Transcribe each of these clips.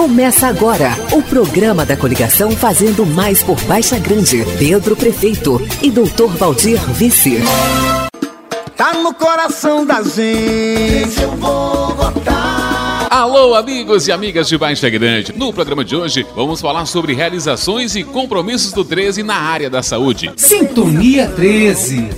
Começa agora o programa da coligação Fazendo Mais por Baixa Grande. Pedro Prefeito e Doutor Valdir Vice. Tá no coração da gente, eu vou votar. Alô, amigos e amigas de Baixa Grande. No programa de hoje, vamos falar sobre realizações e compromissos do 13 na área da saúde. Sintonia 13.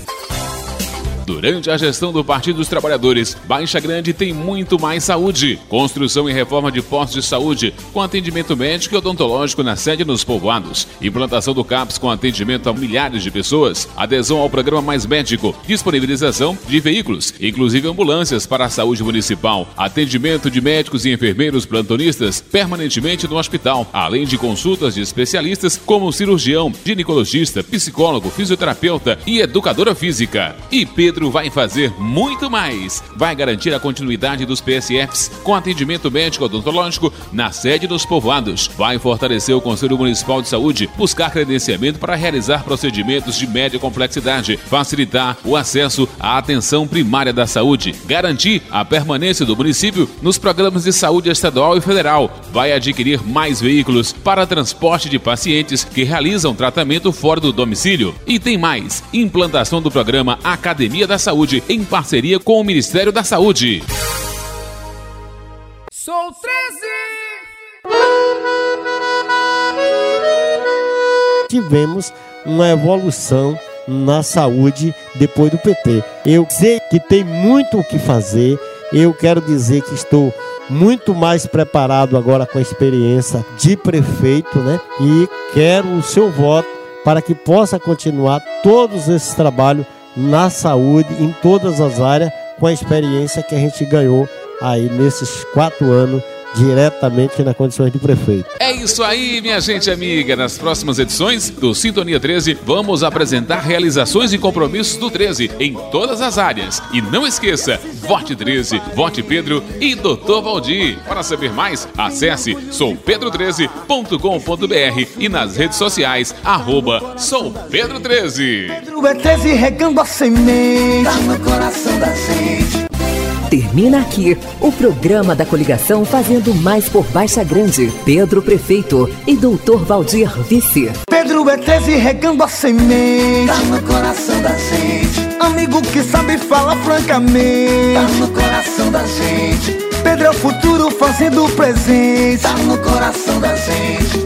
Durante a gestão do Partido dos Trabalhadores, Baixa Grande tem muito mais saúde. Construção e reforma de postos de saúde, com atendimento médico e odontológico na sede nos povoados. Implantação do CAPS com atendimento a milhares de pessoas. Adesão ao programa Mais Médico. Disponibilização de veículos, inclusive ambulâncias para a saúde municipal. Atendimento de médicos e enfermeiros plantonistas permanentemente no hospital, além de consultas de especialistas como cirurgião, ginecologista, psicólogo, fisioterapeuta e educadora física. E Pedro vai fazer muito mais. Vai garantir a continuidade dos PSFs com atendimento médico odontológico na sede dos povoados. Vai fortalecer o Conselho Municipal de Saúde, buscar credenciamento para realizar procedimentos de média complexidade, facilitar o acesso à atenção primária da saúde, garantir a permanência do município nos programas de saúde estadual e federal. Vai adquirir mais veículos para transporte de pacientes que realizam tratamento fora do domicílio. E tem mais: implantação do programa Academia da Saúde, em parceria com o Ministério da Saúde. Sou 13! Tivemos uma evolução na saúde depois do PT. Eu sei que tem muito o que fazer. Eu quero dizer que estou muito mais preparado agora com a experiência de prefeito, né? E quero o seu voto para que possa continuar todos esses trabalhos na saúde, em todas as áreas, com a experiência que a gente ganhou aí nesses quatro anos diretamente na condições de prefeito. É isso aí, minha gente amiga. Nas próximas edições do Sintonia 13, vamos apresentar realizações e compromissos do 13 em todas as áreas. E não esqueça, vote 13, vote Pedro e Doutor Valdir. Para saber mais, acesse soupedro13.com.br e nas redes sociais, arroba soupedro13. Pedro é 13 regando a semente. Tá no coração da gente. Termina aqui o programa da coligação Fazendo Mais por Baixa Grande. Pedro Prefeito e Doutor Valdir Vice. Pedro é 13 regando a semente. Tá no coração da gente. Amigo que sabe falar francamente. Tá no coração da gente. Pedro é o futuro fazendo o presente. Tá no coração da gente.